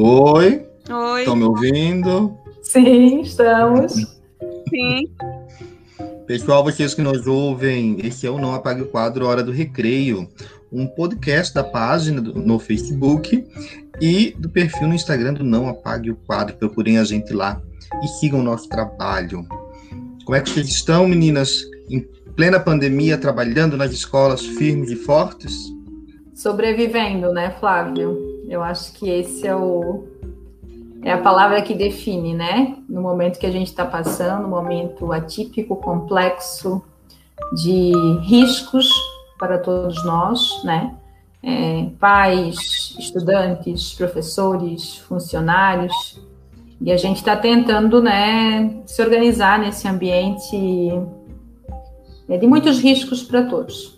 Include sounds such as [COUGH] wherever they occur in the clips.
Oi. Oi. Estão me ouvindo? Sim, estamos. Sim. Pessoal, vocês que nos ouvem, esse é o Não Apague o Quadro Hora do Recreio, um podcast da página do, no Facebook e do perfil no Instagram do Não Apague o Quadro. Procurem a gente lá e sigam o nosso trabalho. Como é que vocês estão, meninas? Em plena pandemia, trabalhando nas escolas firmes e fortes? Sobrevivendo, né, Flávio? Eu acho que esse é o é a palavra que define, né? No momento que a gente está passando, um momento atípico, complexo, de riscos para todos nós, né? É, pais, estudantes, professores, funcionários, e a gente está tentando, né, se organizar nesse ambiente é, de muitos riscos para todos.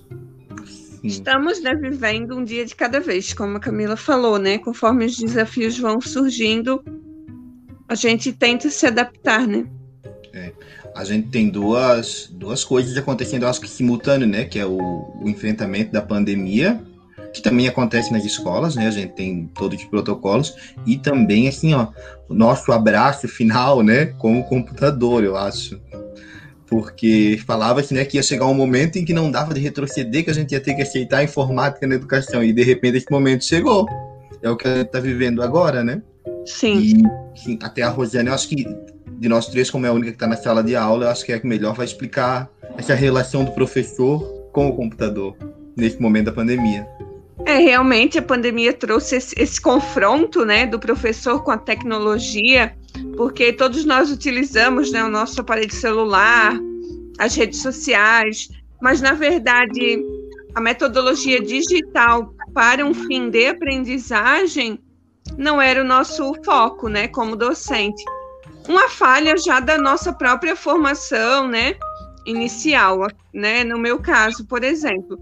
Estamos né, vivendo um dia de cada vez, como a Camila falou, né? Conforme os desafios vão surgindo, a gente tenta se adaptar, né? É. A gente tem duas, duas coisas acontecendo, acho que simultâneo, né? Que é o, o enfrentamento da pandemia, que também acontece nas escolas, né? A gente tem todos os protocolos e também assim, ó, o nosso abraço final, né, com o computador, eu acho porque falava-se né, que ia chegar um momento em que não dava de retroceder, que a gente ia ter que aceitar a informática na educação, e de repente esse momento chegou. É o que a gente está vivendo agora, né? Sim. E sim, até a Rosiane, eu acho que de nós três, como é a única que está na sala de aula, eu acho que é melhor vai explicar essa relação do professor com o computador nesse momento da pandemia. É, realmente a pandemia trouxe esse, esse confronto, né, do professor com a tecnologia, porque todos nós utilizamos né, o nosso aparelho celular, as redes sociais, mas na verdade a metodologia digital para um fim de aprendizagem não era o nosso foco, né, como docente. Uma falha já da nossa própria formação, né, inicial, né, no meu caso, por exemplo.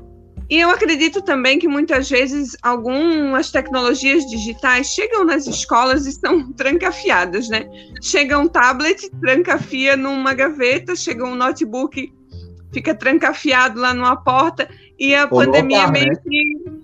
E eu acredito também que muitas vezes algumas tecnologias digitais chegam nas escolas e são [LAUGHS] trancafiadas, né? Chega um tablet, trancafia numa gaveta, chega um notebook, fica trancafiado lá numa porta, e a ou pandemia altar, meio né? que.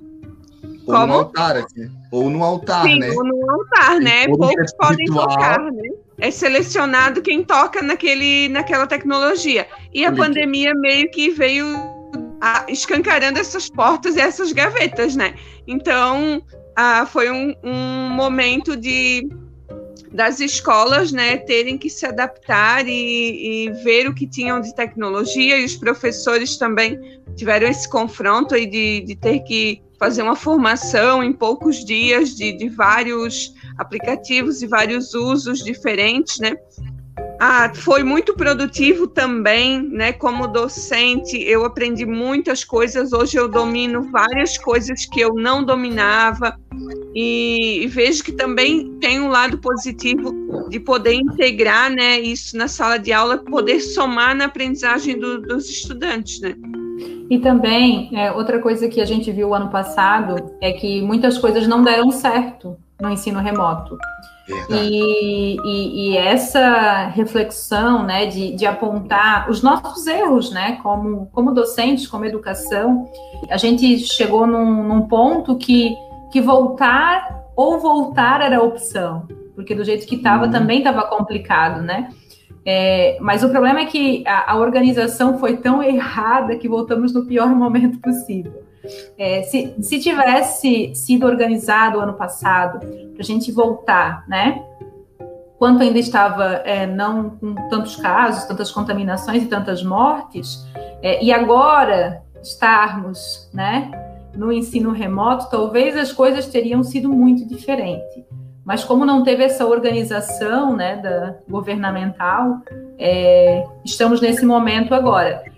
Ou Como? no altar, assim. Ou no altar, Sim, né? Ou no altar, né? Poucos podem tocar, né? É selecionado quem toca naquele, naquela tecnologia. E a pandemia meio que veio a, escancarando essas portas e essas gavetas, né? Então, a, foi um, um momento de das escolas, né, terem que se adaptar e, e, ver o que tinham de tecnologia e os professores também tiveram esse confronto aí de, de ter que fazer uma formação em poucos dias de, de vários aplicativos e vários usos diferentes, né? Ah, foi muito produtivo também, né? Como docente, eu aprendi muitas coisas. Hoje eu domino várias coisas que eu não dominava e, e vejo que também tem um lado positivo de poder integrar, né? Isso na sala de aula, poder somar na aprendizagem do, dos estudantes, né? E também, é, outra coisa que a gente viu ano passado é que muitas coisas não deram certo no ensino remoto. E, e, e, essa reflexão, né, de, de, apontar os nossos erros, né, como, como docentes, como educação, a gente chegou num, num ponto que, que voltar ou voltar era a opção, porque do jeito que estava uhum. também estava complicado, né? É, mas o problema é que a, a organização foi tão errada que voltamos no pior momento possível. É, se, se tivesse sido organizado ano passado, para a gente voltar, né? Quanto ainda estava é, não com tantos casos, tantas contaminações e tantas mortes, é, e agora estarmos, né, no ensino remoto, talvez as coisas teriam sido muito diferentes. Mas como não teve essa organização, né, da governamental, é, estamos nesse momento agora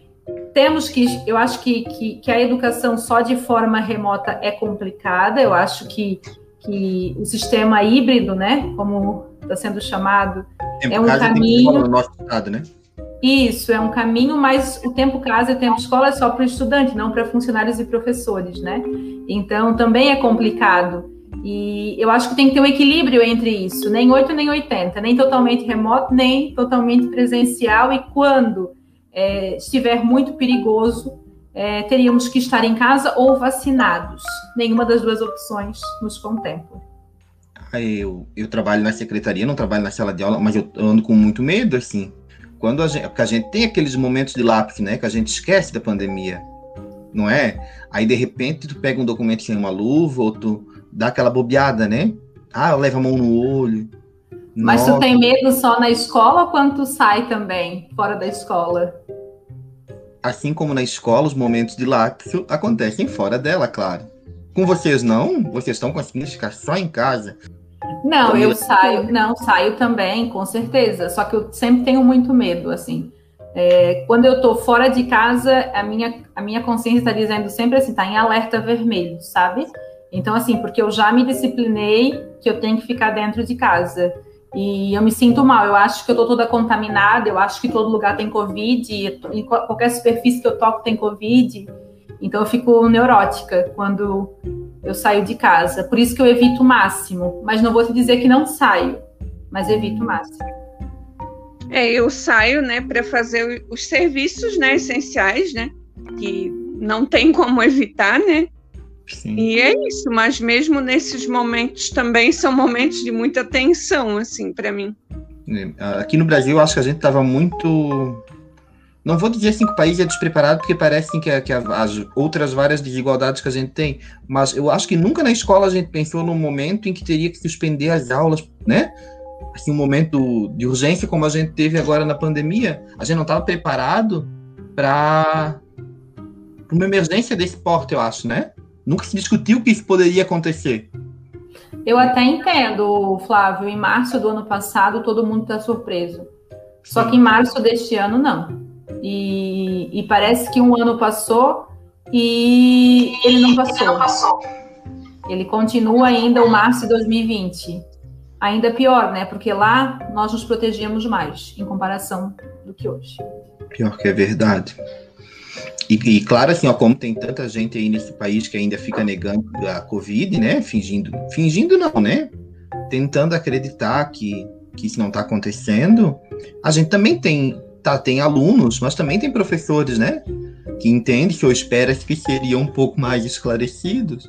temos que, eu acho que, que, que, a educação só de forma remota é complicada, eu acho que, que o sistema híbrido, né, como está sendo chamado, tempo é um caminho. No nosso estado, né? Isso, é um caminho, mas o tempo casa e o tempo escola é só para o estudante, não para funcionários e professores, né? Então também é complicado. E eu acho que tem que ter um equilíbrio entre isso, nem 8 nem 80, nem totalmente remoto, nem totalmente presencial, e quando é, estiver muito perigoso, é, teríamos que estar em casa ou vacinados. Nenhuma das duas opções nos contempla. Eu, eu trabalho na secretaria, não trabalho na sala de aula, mas eu ando com muito medo, assim. Quando a gente, porque a gente tem aqueles momentos de lápis, né, que a gente esquece da pandemia, não é? Aí de repente tu pega um documento sem uma luva, ou tu dá aquela bobeada, né? Ah, leva a mão no olho. Mas Nossa. tu tem medo só na escola ou quando tu sai também, fora da escola? Assim como na escola, os momentos de lápis acontecem fora dela, claro. Com vocês não? Vocês estão conseguindo ficar só em casa? Não, eu saio, não, saio também, com certeza. Só que eu sempre tenho muito medo, assim. É, quando eu tô fora de casa, a minha, a minha consciência está dizendo sempre assim, tá em alerta vermelho, sabe? Então, assim, porque eu já me disciplinei que eu tenho que ficar dentro de casa. E eu me sinto mal, eu acho que eu tô toda contaminada, eu acho que todo lugar tem Covid, e qualquer superfície que eu toco tem Covid. Então eu fico neurótica quando eu saio de casa. Por isso que eu evito o máximo. Mas não vou te dizer que não saio, mas evito o máximo. É, eu saio, né, para fazer os serviços, né, essenciais, né, que não tem como evitar, né. Sim. E é isso. Mas mesmo nesses momentos também são momentos de muita tensão, assim, para mim. É, aqui no Brasil, eu acho que a gente estava muito não vou dizer assim que o país é despreparado, porque parece que, que as outras várias desigualdades que a gente tem, mas eu acho que nunca na escola a gente pensou num momento em que teria que suspender as aulas, né? Assim, um momento de urgência como a gente teve agora na pandemia, a gente não estava preparado para uma emergência desse porte, eu acho, né? Nunca se discutiu que isso poderia acontecer. Eu até entendo, Flávio. Em março do ano passado, todo mundo está surpreso. Só que em março deste ano, não. E, e, parece que um ano passou e ele não passou. Ele, não passou. ele continua ainda o março de 2020. Ainda pior, né? Porque lá nós nos protegíamos mais em comparação do que hoje. Pior que é verdade. E, e, claro, assim, ó, como tem tanta gente aí nesse país que ainda fica negando a Covid, né? Fingindo, fingindo não, né? Tentando acreditar que, que isso não está acontecendo, a gente também tem tá, tem alunos, mas também tem professores, né? Que entendem que eu espero que seriam um pouco mais esclarecidos.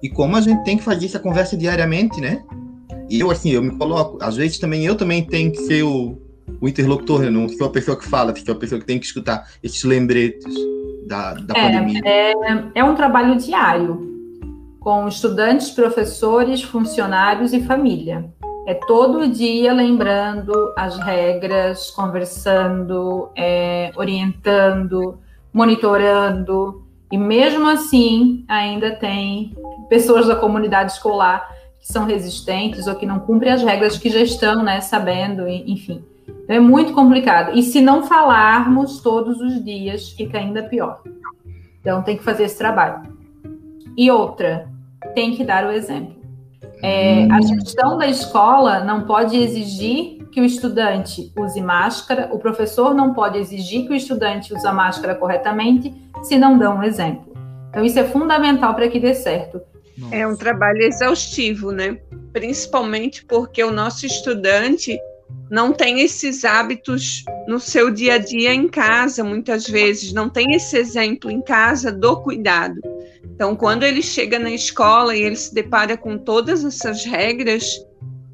E como a gente tem que fazer essa conversa diariamente, né? E eu, assim, eu me coloco, às vezes também eu também tenho que ser o, o interlocutor, eu não sou a pessoa que fala, sou a pessoa que tem que escutar esses lembretes da, da é, pandemia. É, é um trabalho diário, com estudantes, professores, funcionários e família. É todo dia lembrando as regras, conversando, é, orientando, monitorando. E mesmo assim, ainda tem pessoas da comunidade escolar que são resistentes ou que não cumprem as regras que já estão, né, sabendo, enfim. Então, é muito complicado. E se não falarmos todos os dias, fica ainda pior. Então, tem que fazer esse trabalho. E outra, tem que dar o exemplo. É, a gestão da escola não pode exigir que o estudante use máscara, o professor não pode exigir que o estudante use a máscara corretamente se não dão um exemplo. Então, isso é fundamental para que dê certo. É um trabalho exaustivo, né? Principalmente porque o nosso estudante não tem esses hábitos no seu dia a dia em casa, muitas vezes, não tem esse exemplo em casa do cuidado. Então, quando ele chega na escola e ele se depara com todas essas regras,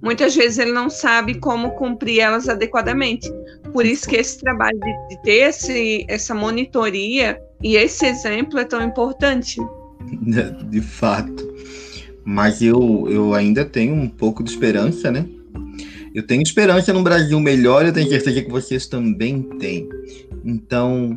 muitas vezes ele não sabe como cumprir elas adequadamente. Por isso que esse trabalho de, de ter esse, essa monitoria e esse exemplo é tão importante. [LAUGHS] De fato. Mas eu, eu ainda tenho um pouco de esperança, né? Eu tenho esperança num Brasil melhor, eu tenho certeza que vocês também têm. Então,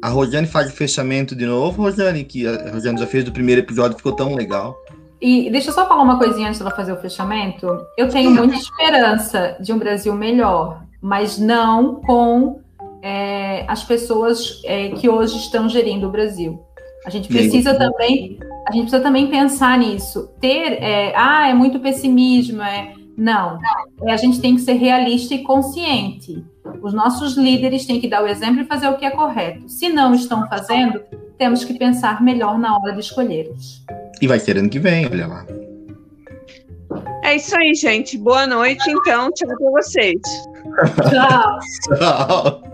a Rosane faz o fechamento de novo, Rosane, que a Rosane já fez do primeiro episódio, ficou tão legal. E deixa eu só falar uma coisinha antes dela fazer o fechamento. Eu tenho muita esperança de um Brasil melhor, mas não com é, as pessoas é, que hoje estão gerindo o Brasil. A gente precisa também, a gente precisa também pensar nisso. Ter, é, ah, é muito pessimismo, é não. É, a gente tem que ser realista e consciente. Os nossos líderes têm que dar o exemplo e fazer o que é correto. Se não estão fazendo, temos que pensar melhor na hora de escolhê-los. E vai ser ano que vem, olha lá. É isso aí, gente. Boa noite, então. Tchau para vocês. [LAUGHS] Tchau. Tchau. [LAUGHS]